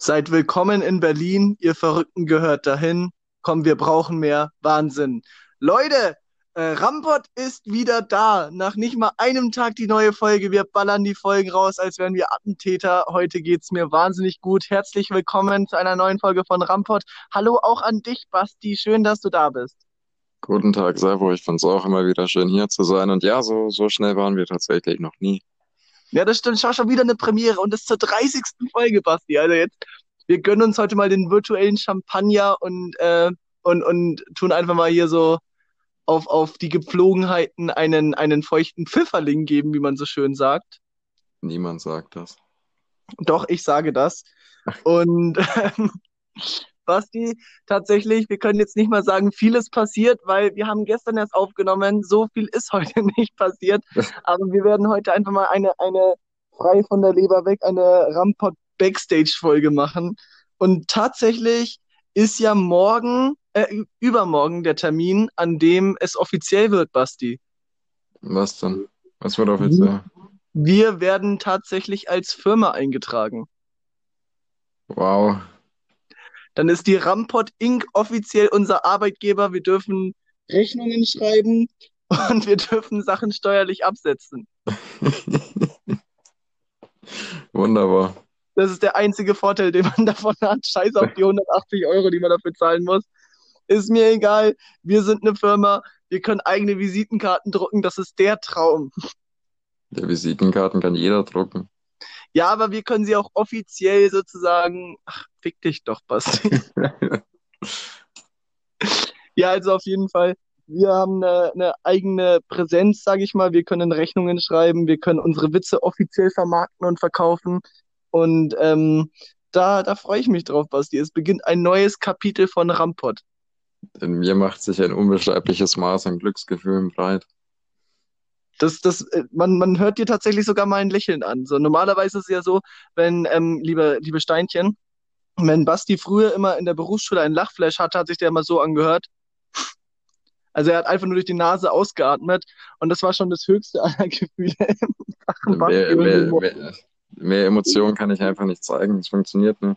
Seid willkommen in Berlin, ihr Verrückten gehört dahin. Komm, wir brauchen mehr Wahnsinn. Leute, äh, Rampot ist wieder da. Nach nicht mal einem Tag die neue Folge. Wir ballern die Folgen raus, als wären wir Attentäter. Heute geht's mir wahnsinnig gut. Herzlich willkommen zu einer neuen Folge von Rampot. Hallo auch an dich, Basti. Schön, dass du da bist. Guten Tag, Servo. Ich finde es auch immer wieder schön, hier zu sein. Und ja, so, so schnell waren wir tatsächlich noch nie. Ja, das stimmt. Schau schon wieder eine Premiere und das zur 30. Folge, Basti. Also jetzt, wir gönnen uns heute mal den virtuellen Champagner und, äh, und, und tun einfach mal hier so auf, auf die Gepflogenheiten einen, einen feuchten Pfifferling geben, wie man so schön sagt. Niemand sagt das. Doch, ich sage das. Und ähm, Basti, tatsächlich, wir können jetzt nicht mal sagen, vieles passiert, weil wir haben gestern erst aufgenommen. So viel ist heute nicht passiert. Aber wir werden heute einfach mal eine, eine frei von der Leber weg, eine Rampot Backstage-Folge machen. Und tatsächlich ist ja morgen, äh, übermorgen der Termin, an dem es offiziell wird, Basti. Was denn? Was wird offiziell? Wir werden tatsächlich als Firma eingetragen. Wow. Dann ist die Rampot Inc. offiziell unser Arbeitgeber. Wir dürfen Rechnungen schreiben und wir dürfen Sachen steuerlich absetzen. Wunderbar. Das ist der einzige Vorteil, den man davon hat. Scheiß auf die 180 Euro, die man dafür zahlen muss. Ist mir egal. Wir sind eine Firma. Wir können eigene Visitenkarten drucken. Das ist der Traum. Ja, Visitenkarten kann jeder drucken. Ja, aber wir können sie auch offiziell sozusagen. Ach, fick dich doch, Basti. ja, also auf jeden Fall. Wir haben eine, eine eigene Präsenz, sage ich mal. Wir können Rechnungen schreiben, wir können unsere Witze offiziell vermarkten und verkaufen. Und ähm, da, da freue ich mich drauf, Basti. Es beginnt ein neues Kapitel von Rampot. In mir macht sich ein unbeschreibliches Maß an Glücksgefühlen breit. Das, das, äh, man, man hört dir tatsächlich sogar mal ein Lächeln an. So, normalerweise ist es ja so, wenn, ähm, liebe, liebe Steinchen, wenn Basti früher immer in der Berufsschule einen Lachflash hatte, hat sich der immer so angehört. Also er hat einfach nur durch die Nase ausgeatmet und das war schon das höchste aller Gefühle. Mehr, mehr, mehr, mehr Emotionen kann ich einfach nicht zeigen. Es funktioniert nicht.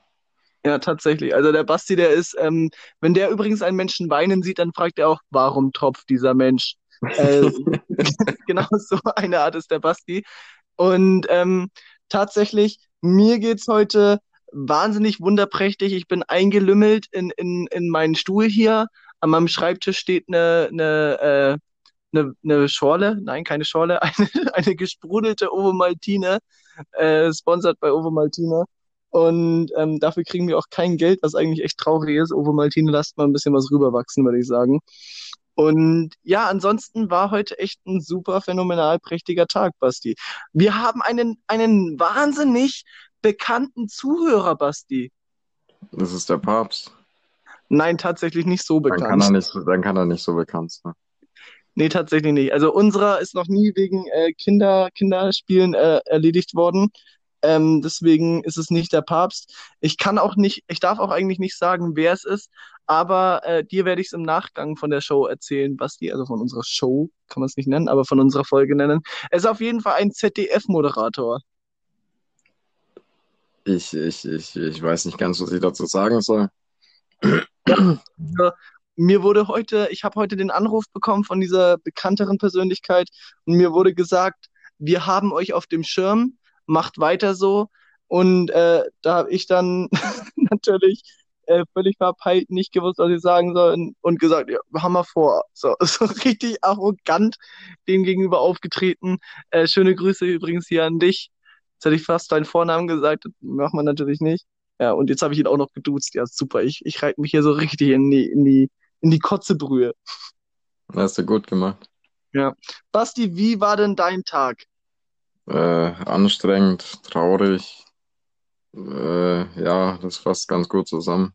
Ja, tatsächlich. Also der Basti, der ist, ähm, wenn der übrigens einen Menschen weinen sieht, dann fragt er auch, warum tropft dieser Mensch? äh, genau so eine Art ist der Basti. Und ähm, tatsächlich, mir geht's heute wahnsinnig wunderprächtig. Ich bin eingelümmelt in, in, in meinen Stuhl hier. An meinem Schreibtisch steht eine, eine, äh, eine, eine Schorle, nein, keine Schorle, eine, eine gesprudelte Ovomaltine, äh, sponsert bei Ovomaltine. Und ähm, dafür kriegen wir auch kein Geld, was eigentlich echt traurig ist. Ovomaltine lasst mal ein bisschen was rüberwachsen, würde ich sagen. Und ja, ansonsten war heute echt ein super phänomenal prächtiger Tag, Basti. Wir haben einen, einen wahnsinnig bekannten Zuhörer, Basti. Das ist der Papst. Nein, tatsächlich nicht so bekannt. Dann kann er nicht, dann kann er nicht so bekannt sein. Nee, tatsächlich nicht. Also unserer ist noch nie wegen äh, Kinder, Kinderspielen äh, erledigt worden. Ähm, deswegen ist es nicht der Papst. Ich kann auch nicht, ich darf auch eigentlich nicht sagen, wer es ist, aber äh, dir werde ich es im Nachgang von der Show erzählen, Basti, also von unserer Show, kann man es nicht nennen, aber von unserer Folge nennen. Er ist auf jeden Fall ein ZDF-Moderator. Ich, ich, ich, ich weiß nicht ganz, was ich dazu sagen soll. Mir wurde heute, ich habe heute den Anruf bekommen von dieser bekannteren Persönlichkeit und mir wurde gesagt, wir haben euch auf dem Schirm, macht weiter so. Und äh, da habe ich dann natürlich äh, völlig verpeilt nicht gewusst, was ich sagen soll und, und gesagt, ja, haben wir vor. So, so richtig arrogant dem gegenüber aufgetreten. Äh, schöne Grüße übrigens hier an dich. Jetzt hätte ich fast deinen Vornamen gesagt, das macht man natürlich nicht. Ja, und jetzt habe ich ihn auch noch geduzt. Ja, super. Ich, ich reite mich hier so richtig in die, in die, in die Kotzebrühe. Hast du gut gemacht. Ja. Basti, wie war denn dein Tag? Äh, anstrengend, traurig. Äh, ja, das fasst ganz gut zusammen.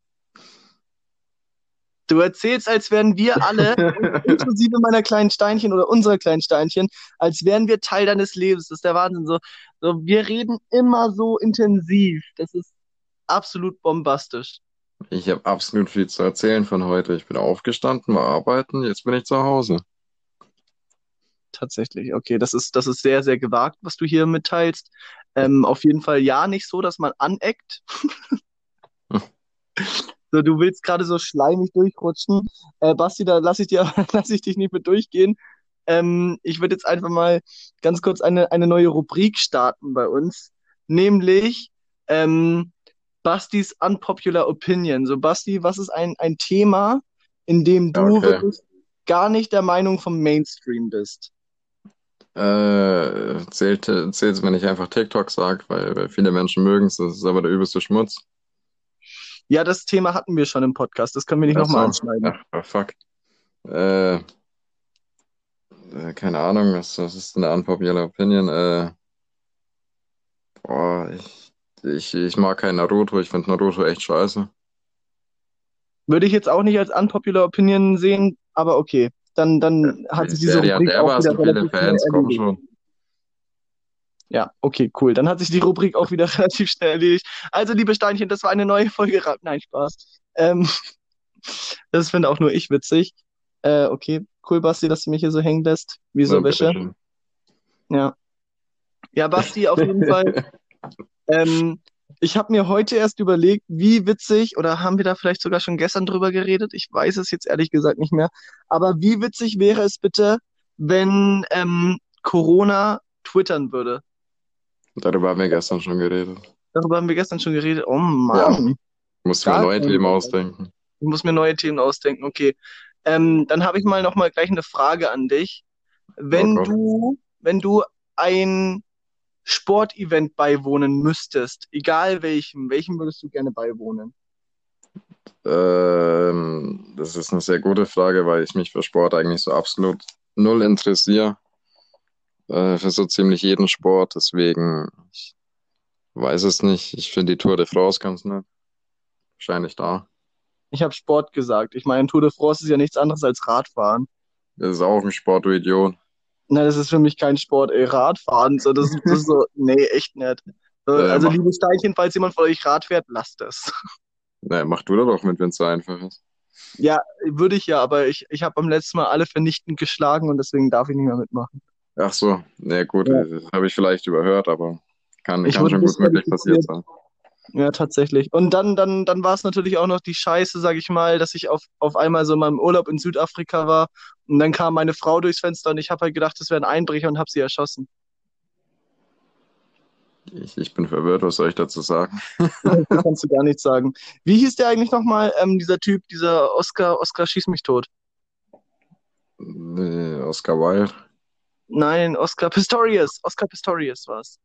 Du erzählst, als wären wir alle, inklusive meiner kleinen Steinchen oder unserer kleinen Steinchen, als wären wir Teil deines Lebens. Das ist der Wahnsinn. So, so, wir reden immer so intensiv. Das ist absolut bombastisch. Ich habe absolut viel zu erzählen von heute. Ich bin aufgestanden, war arbeiten, jetzt bin ich zu Hause. Tatsächlich, okay, das ist, das ist sehr, sehr gewagt, was du hier mitteilst. Ähm, auf jeden Fall ja, nicht so, dass man aneckt. So, du willst gerade so schleimig durchrutschen. Äh, Basti, da lasse ich dir, lass ich dich nicht mit durchgehen. Ähm, ich würde jetzt einfach mal ganz kurz eine, eine neue Rubrik starten bei uns, nämlich ähm, Bastis Unpopular Opinion. So, Basti, was ist ein, ein Thema, in dem du Okay. wirklich gar nicht der Meinung vom Mainstream bist? Äh, zählt, zählt es, wenn ich einfach TikTok sage, weil, weil viele Menschen mögen es, das ist aber der übelste Schmutz. Ja, das Thema hatten wir schon im Podcast. Das können wir nicht nochmal so, anschneiden. ach, oh, fuck. Äh, äh, keine Ahnung, was, was ist denn eine unpopular Opinion? Äh, boah, ich, ich, ich mag keinen Naruto, ich finde Naruto echt scheiße. Würde ich jetzt auch nicht als unpopular Opinion sehen, aber okay. Dann, dann hat sich diese Serie hat auch dermaßen wieder viele Fans, komm schon. Ja, okay, cool. Dann hat sich die Rubrik auch wieder relativ schnell erledigt. Also, liebe Steinchen, das war eine neue Folge. Nein, Spaß. Ähm, das finde auch nur ich witzig. Äh, okay, cool, Basti, dass du mich hier so hängen lässt. Wie so Wäsche. Ja. Ja, Basti, auf jeden Fall. Ähm, ich habe mir heute erst überlegt, wie witzig, oder haben wir da vielleicht sogar schon gestern drüber geredet? Ich weiß es jetzt ehrlich gesagt nicht mehr. Aber wie witzig wäre es bitte, wenn ähm, Corona twittern würde? Darüber haben wir gestern schon geredet. Darüber haben wir gestern schon geredet. Oh Ja, Mann, ich musste mir neue Themen ausdenken. Ich muss mir neue Themen ausdenken. Okay. Ähm, dann habe ich mal noch mal gleich eine Frage an dich. Oh Wenn Gott. du, wenn du ein Sportevent beiwohnen müsstest, egal welchem, welchem würdest du gerne beiwohnen? Ähm, das ist eine sehr gute Frage, weil ich mich für Sport eigentlich so absolut null interessiere. Äh, für so ziemlich jeden Sport. Deswegen, ich weiß es nicht. Ich finde die Tour de France ganz nett. Wahrscheinlich da. Ich habe Sport gesagt. Ich meine, Tour de France ist ja nichts anderes als Radfahren. Das ist auch ein Sport, du Idiot. Na, das ist für mich kein Sport, ey, Radfahren. So, das, das ist so, nee, echt nicht. So, Äh, also, mach, liebe Steinchen, falls jemand von euch Rad fährt, lasst es. ne, mach du da doch mit, wenn es so einfach ist. Ja, würde ich ja, aber ich, ich habe beim letzten Mal alle vernichtend geschlagen und deswegen darf ich nicht mehr mitmachen. Ach so, ne, gut, Ja. das habe ich vielleicht überhört, aber kann, Ich kann schon gut möglich passiert sein. Ja, tatsächlich. Und dann, dann, dann war es natürlich auch noch die Scheiße, sag ich mal, dass ich auf, auf einmal so in meinem Urlaub in Südafrika war und dann kam meine Frau durchs Fenster und ich habe halt gedacht, das wäre ein Einbrecher und habe sie erschossen. Ich, ich bin verwirrt, was soll ich dazu sagen? Kannst du gar nichts sagen. Wie hieß der eigentlich nochmal, ähm, dieser Typ, dieser Oscar, Oscar schieß mich tot? Nee, Oscar Wilde. Nein, Oscar Pistorius. Oscar Pistorius war es.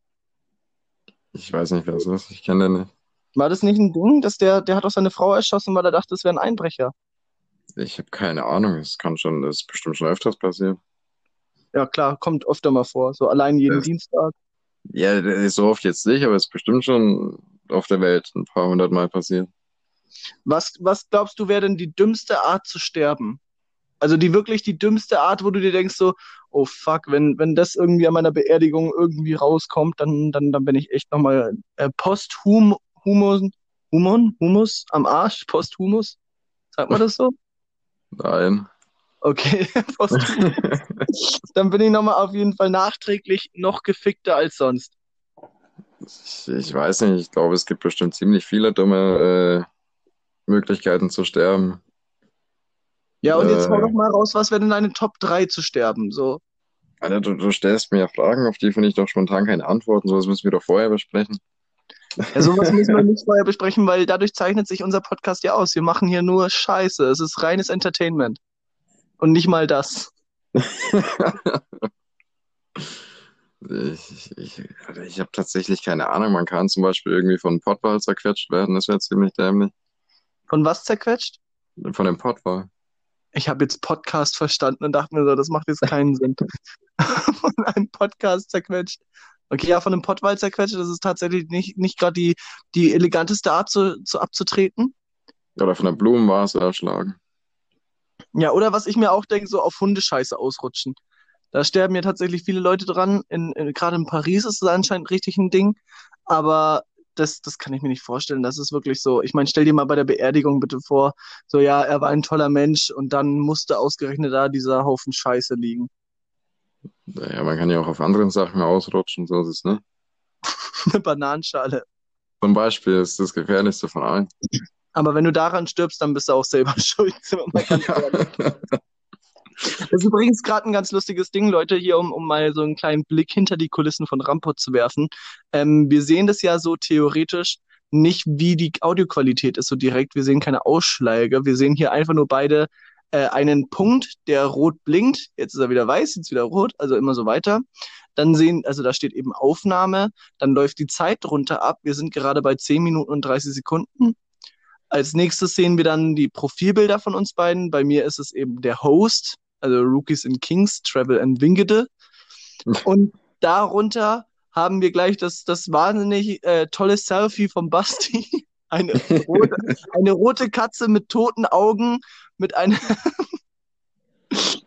Ich weiß nicht, wer das ist. Ich kenne den nicht. War das nicht ein Ding, dass der, der hat auch seine Frau erschossen, weil er dachte, es wäre ein Einbrecher? Ich habe keine Ahnung. Es kann schon, das ist bestimmt schon öfters passiert. Ja, klar, kommt öfter mal vor. So allein jeden Das, Dienstag. ja, so oft jetzt nicht, aber es ist bestimmt schon auf der Welt ein paar hundert Mal passiert. Was, was glaubst du, wäre denn die dümmste Art zu sterben? Also die wirklich die dümmste Art, wo du dir denkst so, oh fuck, wenn, wenn das irgendwie an meiner Beerdigung irgendwie rauskommt, dann, dann, dann bin ich echt nochmal äh, posthum, Humus, Humon, Humus am Arsch, posthumus. Sagt man das so? Nein. Okay, posthum. Dann bin ich nochmal auf jeden Fall nachträglich noch gefickter als sonst. Ich, ich weiß nicht. Ich glaube, es gibt bestimmt ziemlich viele dumme äh, Möglichkeiten zu sterben. Ja, und jetzt hau Äh, doch mal raus, was wäre denn deine Top 3 zu sterben? So. Alter, du, du stellst mir ja Fragen, auf die finde ich doch spontan keine Antworten. Sowas müssen wir doch vorher besprechen. Ja, sowas müssen wir nicht vorher besprechen, weil dadurch zeichnet sich unser Podcast ja aus. Wir machen hier nur Scheiße. Es ist reines Entertainment. Und nicht mal das. Ich, ich, ich habe tatsächlich keine Ahnung. Man kann zum Beispiel irgendwie von einem Pottwal zerquetscht werden. Das wäre ziemlich dämlich. Von was zerquetscht? Von dem Pottwal. Ich habe jetzt Podcast verstanden und dachte mir so, das macht jetzt keinen Sinn. Von einem Podcast zerquetscht. Okay, ja, von einem Pottwal zerquetscht, das ist tatsächlich nicht, nicht gerade die, die eleganteste Art zu, zu abzutreten. Oder von der Blumenvase erschlagen. Ja, oder was ich mir auch denke, so auf Hundescheiße ausrutschen. Da sterben ja tatsächlich viele Leute dran. In, in, gerade in Paris ist es anscheinend richtig ein Ding. Aber das, das kann ich mir nicht vorstellen. Das ist wirklich so. Ich meine, stell dir mal bei der Beerdigung bitte vor, so ja, er war ein toller Mensch und dann musste ausgerechnet da dieser Haufen Scheiße liegen. Ja, man kann ja auch auf anderen Sachen ausrutschen, so ist es, ne? Eine Bananenschale. Zum Beispiel ist das gefährlichste von allen. Aber wenn du daran stirbst, dann bist du auch selber schuld. Das ist übrigens gerade ein ganz lustiges Ding, Leute, hier, um, um mal so einen kleinen Blick hinter die Kulissen von Rampot zu werfen. Ähm, wir sehen das ja so theoretisch nicht, wie die Audioqualität ist so direkt. Wir sehen keine Ausschläge. Wir sehen hier einfach nur beide äh, einen Punkt, der rot blinkt. Jetzt ist er wieder weiß, jetzt wieder rot, also immer so weiter. Dann sehen, also da steht eben Aufnahme, dann läuft die Zeit drunter ab. Wir sind gerade bei 10 Minuten und 30 Sekunden. Als nächstes sehen wir dann die Profilbilder von uns beiden. Bei mir ist es eben der Host, also Rookies in Kings, Travel and Wingede. Und darunter haben wir gleich das, das wahnsinnig äh, tolle Selfie vom Basti. Eine rote, eine rote Katze mit toten Augen, mit einem,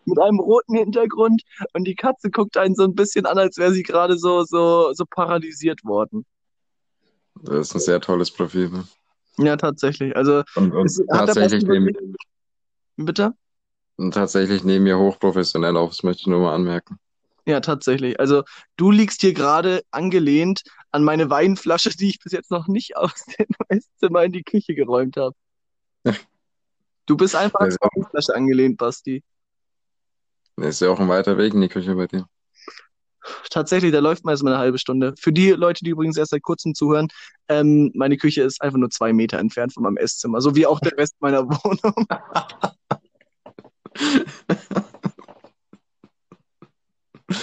mit einem roten Hintergrund. Und die Katze guckt einen so ein bisschen an, als wäre sie gerade so, so, so paralysiert worden. Das ist ein sehr tolles Profil. Ne? Ja, tatsächlich. Also, und, und tatsächlich nehmen, Bitte? Tatsächlich nehmen wir hochprofessionell auf, das möchte ich nur mal anmerken. Ja, tatsächlich. Also du liegst hier gerade angelehnt an meine Weinflasche, die ich bis jetzt noch nicht aus dem Esszimmer in die Küche geräumt habe. Du bist einfach an die Weinflasche angelehnt, Basti. Ist ja auch ein weiter Weg in die Küche bei dir. Tatsächlich, da läuft meist mal eine halbe Stunde. Für die Leute, die übrigens erst seit kurzem zuhören, ähm, meine Küche ist einfach nur zwei Meter entfernt von meinem Esszimmer, so wie auch der Rest meiner Wohnung. Das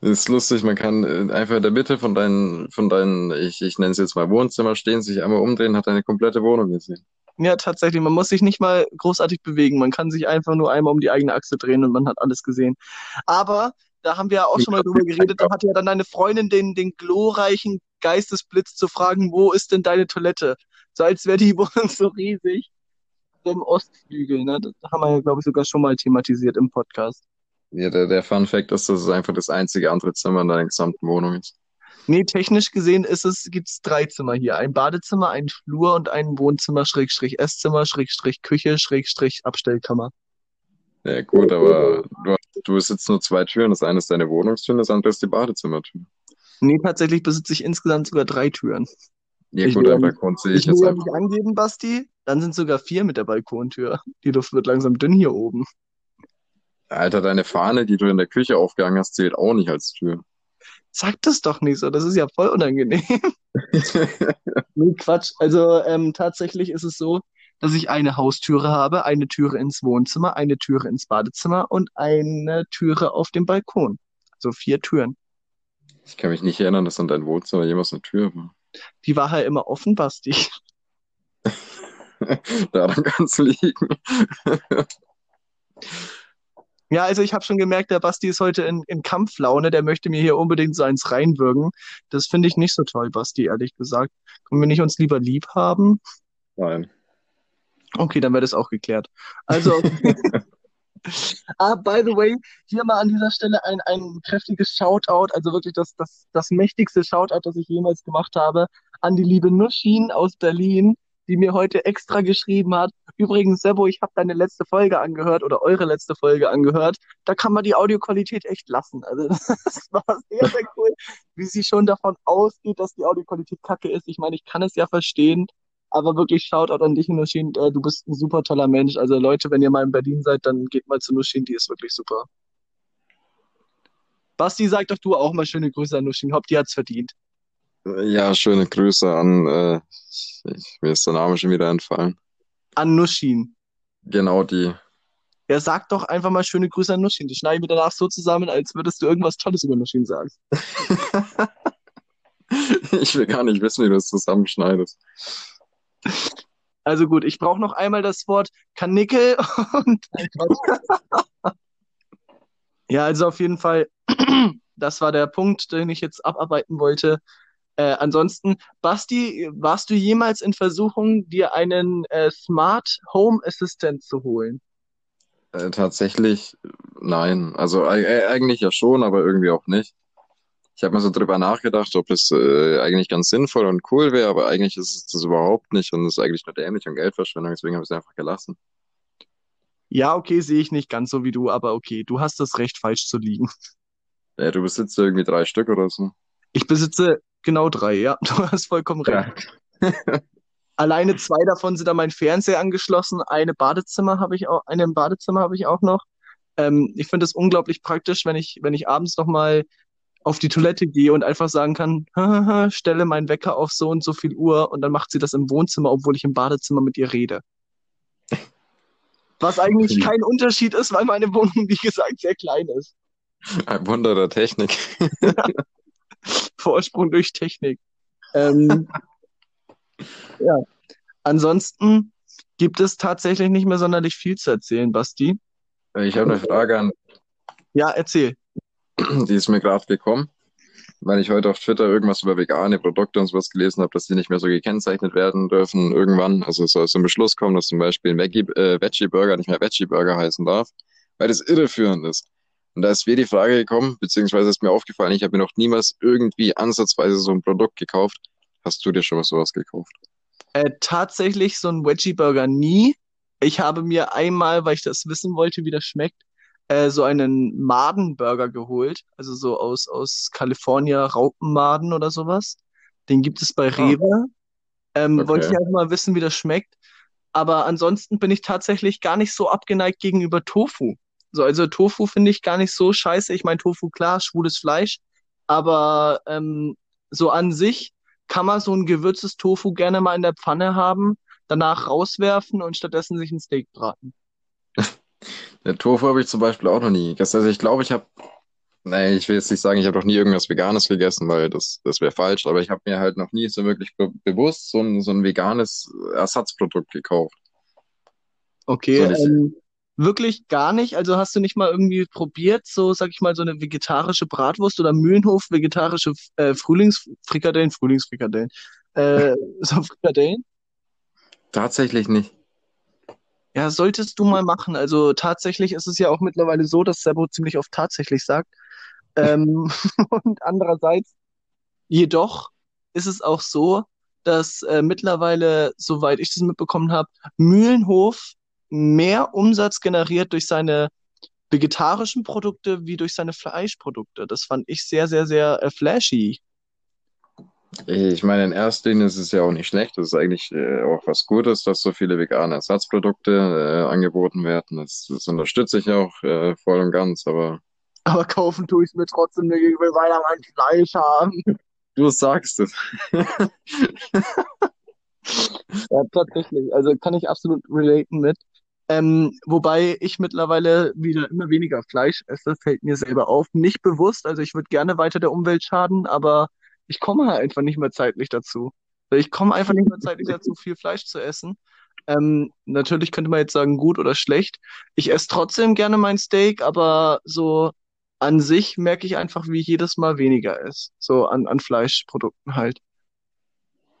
ist lustig, man kann äh, einfach in der Mitte von deinen, von deinen, ich, ich nenne es jetzt mal Wohnzimmer stehen, sich einmal umdrehen, hat eine komplette Wohnung gesehen. Ja, tatsächlich. Man muss sich nicht mal großartig bewegen. Man kann sich einfach nur einmal um die eigene Achse drehen und man hat alles gesehen. Aber da haben wir ja auch schon mal drüber geredet. Da hatte ja dann deine Freundin den, den glorreichen Geistesblitz zu fragen, wo ist denn deine Toilette? So als wäre die Wohnung so riesig. Im Ostflügel, ne? Das haben wir ja, glaube ich, sogar schon mal thematisiert im Podcast. Ja, der, der Fun Fact ist, dass es einfach das einzige andere Zimmer in deiner gesamten Wohnung ist. Nee, technisch gesehen ist es, gibt's drei Zimmer hier. Ein Badezimmer, ein Flur und ein Wohnzimmer, Schrägstrich Esszimmer, Schrägstrich Küche, Schrägstrich Abstellkammer. Ja, gut, aber du, du besitzt nur zwei Türen. Das eine ist deine Wohnungstür, das andere ist die Badezimmertür. Nee, tatsächlich besitze ich insgesamt sogar drei Türen. Ja, ich gut, der Balkon sehe ich, ich jetzt will einfach. angeben, Basti. Dann sind sogar vier mit der Balkontür. Die Luft wird langsam dünn hier oben. Alter, deine Fahne, die du in der Küche aufgehangen hast, zählt auch nicht als Tür. Sag das doch nicht so, das ist ja voll unangenehm. nee, Quatsch. Also ähm, tatsächlich ist es so, dass ich eine Haustüre habe, eine Türe ins Wohnzimmer, eine Türe ins Badezimmer und eine Türe auf dem Balkon. Also vier Türen. Ich kann mich nicht erinnern, dass an dein Wohnzimmer jemals eine Tür war. Die war halt immer offen, Basti. Daran kann es liegen. Ja, also ich habe schon gemerkt, der Basti ist heute in, in Kampflaune, der möchte mir hier unbedingt so eins reinwürgen. Das finde ich nicht so toll, Basti, ehrlich gesagt. Können wir nicht uns lieber lieb haben? Nein. Okay, dann wird es auch geklärt. Also, ah, by the way, hier mal an dieser Stelle ein, ein kräftiges Shoutout, also wirklich das, das, das mächtigste Shoutout, das ich jemals gemacht habe, an die liebe Nuschin aus Berlin, die mir heute extra geschrieben hat. Übrigens, Sebo, ich habe deine letzte Folge angehört oder eure letzte Folge angehört. Da kann man die Audioqualität echt lassen. Also das war sehr, sehr cool, wie sie schon davon ausgeht, dass die Audioqualität kacke ist. Ich meine, ich kann es ja verstehen, aber wirklich Shoutout an dich, Nushin. Äh, du bist ein super toller Mensch. Also Leute, wenn ihr mal in Berlin seid, dann geht mal zu Nushin, die ist wirklich super. Basti, sag doch du auch mal schöne Grüße an Nushin. Hopp, die hat's verdient. Ja, schöne Grüße an, äh, ich, mir ist der Name schon wieder entfallen. An Nushin. Genau die. Er sagt doch einfach mal schöne Grüße an Nushin. Die schneiden wir danach so zusammen, als würdest du irgendwas Tolles über Nushin sagen. ich will gar nicht wissen, wie du es zusammenschneidest. Also gut, ich brauche noch einmal das Wort Kanickel und. ja, also auf jeden Fall, das war der Punkt, den ich jetzt abarbeiten wollte. Äh, ansonsten, Basti, warst du jemals in Versuchung, dir einen äh, Smart Home Assistant zu holen? Äh, tatsächlich nein. Also äh, eigentlich ja schon, aber irgendwie auch nicht. Ich habe mir so drüber nachgedacht, ob es äh, eigentlich ganz sinnvoll und cool wäre, aber eigentlich ist es das überhaupt nicht und es ist eigentlich nur dämlich und Geldverschwendung, deswegen habe ich es einfach gelassen. Ja, okay, sehe ich nicht ganz so wie du, aber okay, du hast das Recht, falsch zu liegen. Ja, du besitzt irgendwie drei Stück oder so. Ich besitze Genau drei, ja. Du hast vollkommen recht. Ja. Alleine zwei davon sind an mein Fernseher angeschlossen. Eine Badezimmer habe ich auch, eine im Badezimmer habe ich auch noch. Ähm, ich finde es unglaublich praktisch, wenn ich, wenn ich abends noch mal auf die Toilette gehe und einfach sagen kann, stelle meinen Wecker auf so und so viel Uhr und dann macht sie das im Wohnzimmer, obwohl ich im Badezimmer mit ihr rede. Was eigentlich kein Unterschied ist, weil meine Wohnung, wie gesagt, sehr klein ist. Ein Wunder der Technik. Vorsprung durch Technik. Ähm, ja. Ansonsten gibt es tatsächlich nicht mehr sonderlich viel zu erzählen, Basti. Ich habe eine Frage an. Ja, erzähl. Die ist mir gerade gekommen, weil ich heute auf Twitter irgendwas über vegane Produkte und sowas gelesen habe, dass die nicht mehr so gekennzeichnet werden dürfen irgendwann. Also es soll zum Beschluss kommen, dass zum Beispiel ein Veggie, äh, Veggie Burger nicht mehr Veggie Burger heißen darf, weil das irreführend ist. Und da ist mir die Frage gekommen, beziehungsweise ist mir aufgefallen, ich habe mir noch niemals irgendwie ansatzweise so ein Produkt gekauft. Hast du dir schon was sowas gekauft? Äh, tatsächlich so ein Veggie Burger nie. Ich habe mir einmal, weil ich das wissen wollte, wie das schmeckt, äh, so einen Madenburger geholt. Also so aus, aus California Raupenmaden oder sowas. Den gibt es bei Ah, Rewe. Ähm, wollte ich okay. einfach mal wissen, wie das schmeckt. Aber ansonsten bin ich tatsächlich gar nicht so abgeneigt gegenüber Tofu. So, also Tofu finde ich gar nicht so scheiße. Ich meine, Tofu, klar, schwules Fleisch. Aber ähm, so an sich kann man so ein gewürztes Tofu gerne mal in der Pfanne haben, danach rauswerfen und stattdessen sich ein Steak braten. Der Tofu habe ich zum Beispiel auch noch nie gegessen. Also ich glaube, ich habe, nee, ich will jetzt nicht sagen, ich habe noch nie irgendwas Veganes gegessen, weil das, das wäre falsch, aber ich habe mir halt noch nie so wirklich be bewusst so ein, so ein veganes Ersatzprodukt gekauft. Okay, So nicht, ähm, wirklich gar nicht. Also hast du nicht mal irgendwie probiert, so sag ich mal, so eine vegetarische Bratwurst oder Mühlenhof vegetarische äh, Frühlingsfrikadellen, Frühlingsfrikadellen, äh, so Frikadellen? tatsächlich nicht. Ja, solltest du mal machen. Also tatsächlich ist es ja auch mittlerweile so, dass Sebo ziemlich oft tatsächlich sagt. Ähm, und andererseits, jedoch ist es auch so, dass äh, mittlerweile, soweit ich das mitbekommen habe, Mühlenhof mehr Umsatz generiert durch seine vegetarischen Produkte wie durch seine Fleischprodukte. Das fand ich sehr, sehr, sehr äh, flashy. Ich meine, in erster Linie ist es ja auch nicht schlecht. Das ist eigentlich äh, auch was Gutes, dass so viele vegane Ersatzprodukte äh, angeboten werden. Das, das unterstütze ich auch äh, voll und ganz, aber Aber kaufen tue ich es mir trotzdem nicht, ich will weiter mein Fleisch haben. du sagst es. Ja, tatsächlich. Also kann ich absolut relaten mit. Ähm, wobei ich mittlerweile wieder immer weniger Fleisch esse, fällt mir selber auf. Nicht bewusst, also ich würde gerne weiter der Umwelt schaden, aber ich komme halt einfach nicht mehr zeitlich dazu. Ich komme einfach nicht mehr zeitlich dazu, viel Fleisch zu essen. Ähm, natürlich könnte man jetzt sagen, gut oder schlecht. Ich esse trotzdem gerne mein Steak, aber so an sich merke ich einfach, wie jedes Mal weniger esse. So an, an Fleischprodukten halt.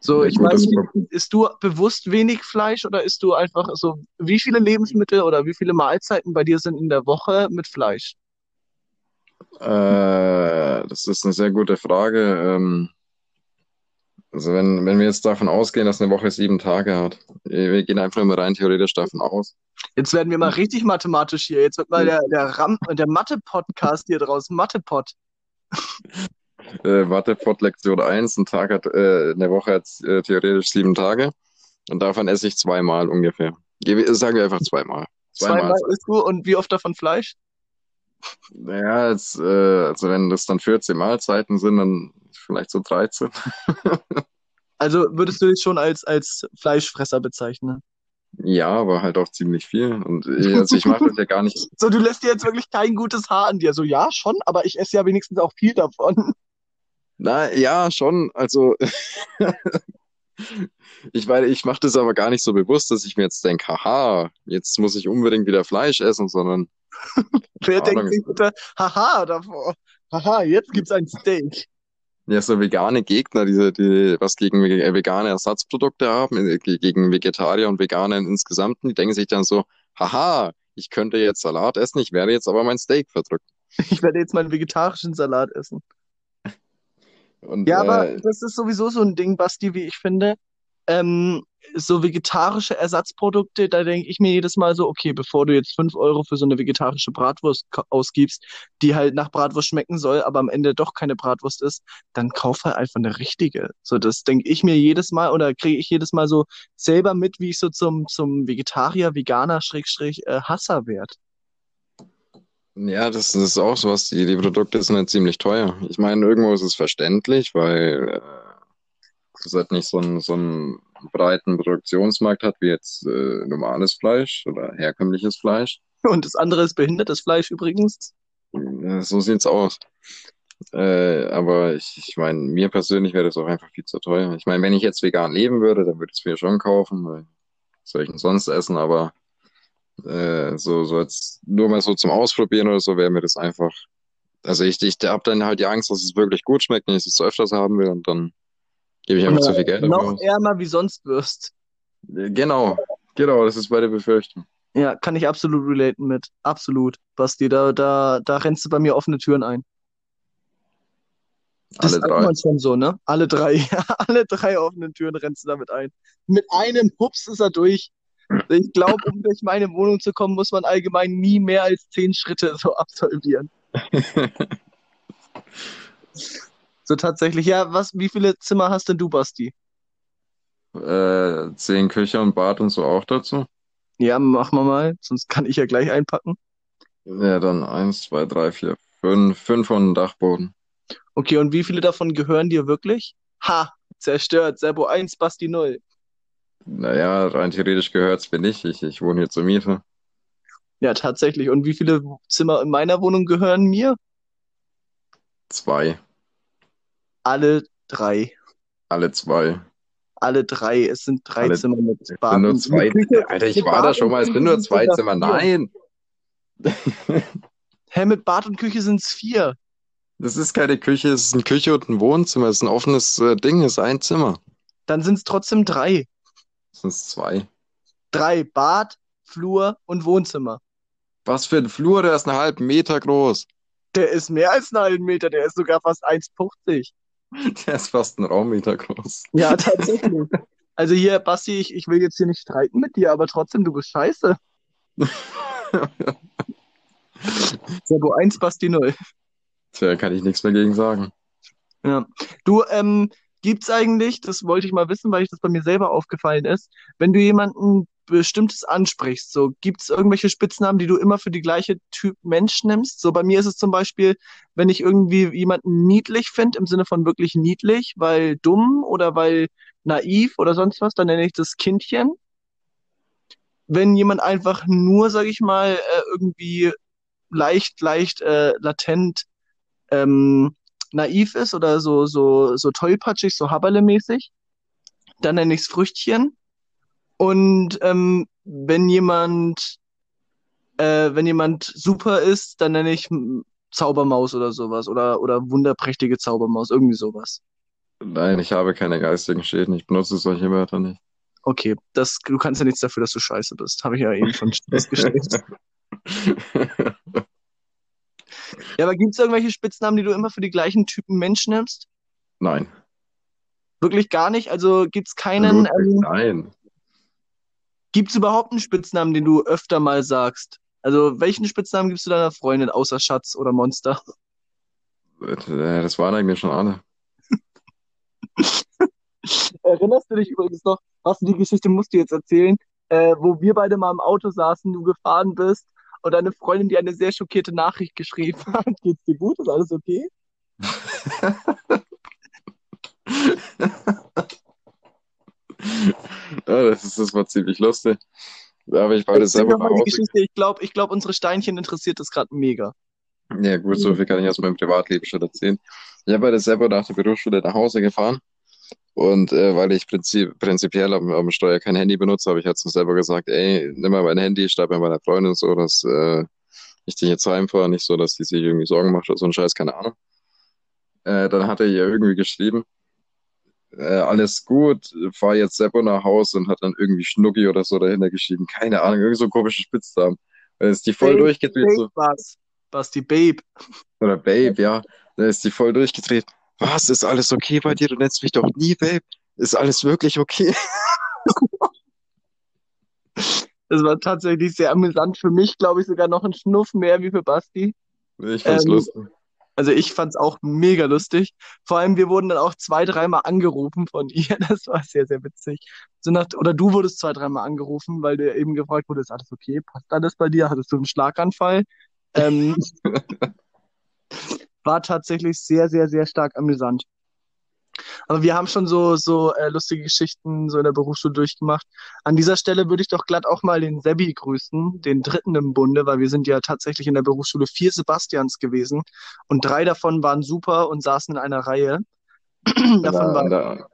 So, Ja ich das, weiß isst du bewusst wenig Fleisch oder isst du einfach so, wie viele Lebensmittel oder wie viele Mahlzeiten bei dir sind in der Woche mit Fleisch? Äh, das ist eine sehr gute Frage. Ähm, also wenn, wenn wir jetzt davon ausgehen, dass eine Woche sieben Tage hat, wir gehen einfach immer rein theoretisch davon aus. Jetzt werden wir mal richtig mathematisch hier. Jetzt wird mal der, der Ram, der Mathe-Podcast hier draus. Mathe-Pod. Äh, Mathepod Lektion 1, ein Tag hat, äh, eine Woche hat äh, theoretisch sieben Tage und davon esse ich zweimal ungefähr. Sagen wir einfach zweimal. Zweimal. Zweimal isst du und wie oft davon Fleisch? Naja, jetzt, äh, also wenn das dann 14 Mahlzeiten sind, dann vielleicht so 13. Also würdest du dich schon als, als Fleischfresser bezeichnen? Ja, aber halt auch ziemlich viel. Und äh, also ich mache das ja gar nicht. So, du lässt dir jetzt wirklich kein gutes Haar an dir. So, ja, schon, aber ich esse ja wenigstens auch viel davon. Na ja, schon. Also ich meine, ich mache das aber gar nicht so bewusst, dass ich mir jetzt denke, haha, jetzt muss ich unbedingt wieder Fleisch essen, sondern Wer keine denkt sich bitte, haha, davor. Haha, jetzt gibt's ein Steak. Ja, so vegane Gegner, diese, die was gegen ve- vegane Ersatzprodukte haben, äh, ge- gegen Vegetarier und Veganer insgesamt, die denken sich dann so, haha, ich könnte jetzt Salat essen, ich werde jetzt aber mein Steak verdrücken. Ich werde jetzt meinen vegetarischen Salat essen. Und Ja, aber äh, das ist sowieso so ein Ding, Basti, wie ich finde. Ähm, so vegetarische Ersatzprodukte, da denke ich mir jedes Mal so, okay, bevor du jetzt fünf Euro für so eine vegetarische Bratwurst ausgibst, die halt nach Bratwurst schmecken soll, aber am Ende doch keine Bratwurst ist, dann kauf halt einfach eine richtige. So, das denke ich mir jedes Mal oder kriege ich jedes Mal so selber mit, wie ich so zum, zum Vegetarier, Veganer, Schrägstrich, äh, Hasser werd. Ja, das, das ist auch sowas. Die, die Produkte sind halt ziemlich teuer. Ich meine, irgendwo ist es verständlich, weil äh, es halt nicht so einen, so einen breiten Produktionsmarkt hat wie jetzt äh, normales Fleisch oder herkömmliches Fleisch. Und das andere ist behindertes Fleisch übrigens. So sieht's aus. Äh, aber ich, ich meine, mir persönlich wäre das auch einfach viel zu teuer. Ich meine, wenn ich jetzt vegan leben würde, dann würde ich es mir schon kaufen, weil soll ich denn sonst essen? Aber äh, so, so jetzt nur mal so zum Ausprobieren oder so wäre mir das einfach. Also ich, ich habe dann halt die Angst, dass es wirklich gut schmeckt, wenn ich es öfters haben will und dann gebe ich einfach zu viel Geld noch ärmer wie sonst wirst. Genau, genau, das ist meine Befürchtung. Ja, kann ich absolut relaten mit. Absolut, Basti. Da, da, da rennst du bei mir offene Türen ein. Das Alle drei. man schon so, ne? Alle drei. Alle drei offenen Türen rennst du damit ein. Mit einem Hups ist er durch. Ich glaube, um durch meine Wohnung zu kommen, muss man allgemein nie mehr als zehn Schritte so absolvieren. So tatsächlich. Ja, was, wie viele Zimmer hast denn du, Basti? Äh, zehn Küche und Bad und so auch dazu. Ja, mach mal mal, sonst kann ich ja gleich einpacken. Ja, dann eins, zwei, drei, vier, fünf, fünf und Dachboden. Okay, und wie viele davon gehören dir wirklich? Ha, zerstört. Serbo 1, Basti 0. Naja, rein theoretisch gehört's mir nicht. Ich, ich wohne hier zur Miete. Ja, tatsächlich. Und wie viele Zimmer in meiner Wohnung gehören mir? Zwei. Alle drei. Alle zwei. Alle drei. Es sind drei Alle- Zimmer mit Bad nur und zwei. Küche. Alter, ich war Bad da schon mal. Es sind nur zwei Zimmer. Nein! Hä, mit Bad und Küche sind es vier. Das ist keine Küche, es ist eine Küche und ein Wohnzimmer. Es ist ein offenes äh, Ding, es ist ein Zimmer. Dann sind es trotzdem drei. Es sind zwei. Drei. Bad, Flur und Wohnzimmer. Was für ein Flur, der ist einen halben Meter groß. Der ist mehr als einen halben Meter. Der ist sogar fast 1,50. Der ist fast einen Raummeter groß. Ja, tatsächlich. Also hier, Basti, ich, ich will jetzt hier nicht streiten mit dir, aber trotzdem, du bist scheiße. Servo 1, Basti 0. Tja, kann ich nichts mehr gegen sagen. Ja. Du, ähm, gibt's eigentlich, das wollte ich mal wissen, weil ich das bei mir selber aufgefallen ist, wenn du jemanden Bestimmtes ansprichst, so gibt's irgendwelche Spitznamen, die du immer für die gleiche Typ Mensch nimmst? So bei mir ist es zum Beispiel, wenn ich irgendwie jemanden niedlich finde, im Sinne von wirklich niedlich, weil dumm oder weil naiv oder sonst was, dann nenne ich das Kindchen. Wenn jemand einfach nur, sag ich mal, äh, irgendwie leicht, leicht äh, latent ähm, naiv ist oder so, so, so tollpatschig, so Haberle-mäßig, dann nenne ich es Früchtchen. Und ähm, wenn jemand, äh, wenn jemand super ist, dann nenne ich Zaubermaus oder sowas oder, oder wunderprächtige Zaubermaus, irgendwie sowas. Nein, ich habe keine geistigen Schäden. Ich benutze solche Wörter nicht. Okay, das, du kannst ja nichts dafür, dass du scheiße bist. Habe ich ja eben schon festgestellt. Ja, aber gibt es irgendwelche Spitznamen, die du immer für die gleichen Typen Mensch nimmst? Nein. Wirklich gar nicht? Also gibt es keinen, Ludwig, ähm, nein. Gibt es überhaupt einen Spitznamen, den du öfter mal sagst? Also welchen Spitznamen gibst du deiner Freundin außer Schatz oder Monster? Äh, Das waren eigentlich schon alle. Erinnerst du dich übrigens noch, was die Geschichte musst du jetzt erzählen, äh, wo wir beide mal im Auto saßen, du gefahren bist und deine Freundin dir eine sehr schockierte Nachricht geschrieben hat. Geht's dir gut? Ist alles okay? Ja, das, ist, das war ziemlich lustig. Da habe ich beide selber mal. Geschichte. Ich glaube, ich glaub, unsere Steinchen interessiert das gerade mega. Ja, gut, so viel kann ich aus meinem Privatleben schon erzählen. Ich habe beide selber nach der Berufsschule nach Hause gefahren. Und äh, weil ich prinzip, prinzipiell am, am Steuer kein Handy benutze, habe ich halt so selber gesagt, ey, nimm mal mein Handy, schreib mir meiner Freundin so, dass äh, ich dich jetzt heimfahre, nicht so, dass die sich irgendwie Sorgen macht oder so ein Scheiß, keine Ahnung. Äh, dann hat er ihr irgendwie geschrieben, äh, alles gut, fahr jetzt selber nach Hause und hat dann irgendwie Schnucki oder so dahinter geschrieben, keine Ahnung, irgendwie so komische Spitznamen. Dann ist die voll Babe, durchgedreht, so, Babe war's. Basti, Babe. oder Babe, ja, dann ist die voll durchgedreht. Was, ist alles okay bei dir? Du nennst mich doch nie Babe. Ist alles wirklich okay? Das war tatsächlich sehr amüsant. Für mich, glaube ich, sogar noch ein Schnuff mehr wie für Basti. Ich fand's Ähm, lustig. Also ich fand es auch mega lustig. Vor allem, wir wurden dann auch zwei, dreimal angerufen von ihr. Das war sehr, sehr witzig. So nach, oder du wurdest zwei, dreimal angerufen, weil du eben gefragt wurdest, alles okay? Passt alles bei dir? Hattest du einen Schlaganfall? Ähm, war tatsächlich sehr, sehr, sehr stark amüsant. Aber wir haben schon so, so äh, lustige Geschichten so in der Berufsschule durchgemacht. An dieser Stelle würde ich doch glatt auch mal den Sebi grüßen, den dritten im Bunde, weil wir sind ja tatsächlich in der Berufsschule vier Sebastians gewesen und drei davon waren super und saßen in einer Reihe. Davon in waren der,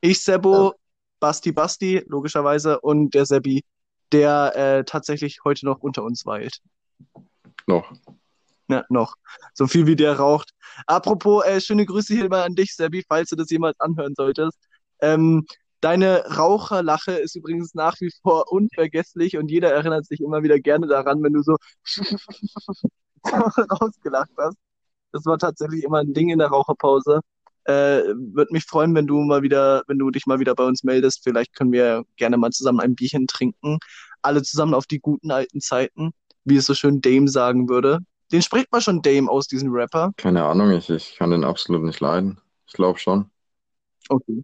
ich, Sebo, Basti, Basti, logischerweise, und der Sebi, der äh, tatsächlich heute noch unter uns weilt. noch. Ja, noch. So viel wie der raucht. Apropos, äh, schöne Grüße hier mal an dich, Sebi, falls du das jemals anhören solltest. Ähm, deine Raucherlache ist übrigens nach wie vor unvergesslich und jeder erinnert sich immer wieder gerne daran, wenn du so rausgelacht hast. Das war tatsächlich immer ein Ding in der Raucherpause. Äh, würde mich freuen, wenn du mal wieder, wenn du dich mal wieder bei uns meldest. Vielleicht können wir gerne mal zusammen ein Bierchen trinken. Alle zusammen auf die guten alten Zeiten, wie es so schön Dame sagen würde. Den spricht man schon Dame aus, diesen Rapper. Keine Ahnung, ich, ich kann den absolut nicht leiden. Ich glaube schon. Okay.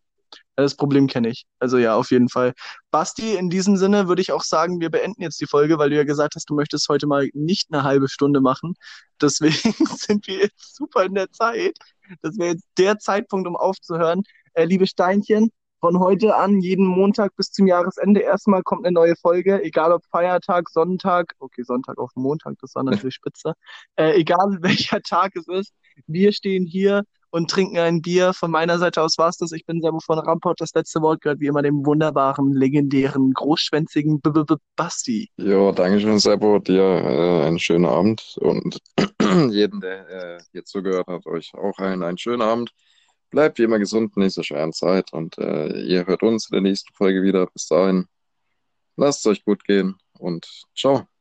Das Problem kenne ich. Also ja, auf jeden Fall. Basti, in diesem Sinne würde ich auch sagen, wir beenden jetzt die Folge, weil du ja gesagt hast, du möchtest heute mal nicht eine halbe Stunde machen. Deswegen sind wir jetzt super in der Zeit. Das wäre jetzt der Zeitpunkt, um aufzuhören. Äh, liebe Steinchen, von heute an, jeden Montag bis zum Jahresende erstmal kommt eine neue Folge, egal ob Feiertag, Sonntag, okay, Sonntag auf Montag, das war natürlich spitze. Äh, egal welcher Tag es ist, wir stehen hier und trinken ein Bier. Von meiner Seite aus war's das. Ich bin Servo von Ramport. Das letzte Wort gehört wie immer dem wunderbaren, legendären, großschwänzigen B -B -B Basti. Jo, danke schön, Seppo. Dir äh, einen schönen Abend und jeden, der äh, hier zugehört hat, euch auch einen, einen schönen Abend. Bleibt wie immer gesund in dieser schweren Zeit und äh, ihr hört uns in der nächsten Folge wieder. Bis dahin, lasst es euch gut gehen und ciao.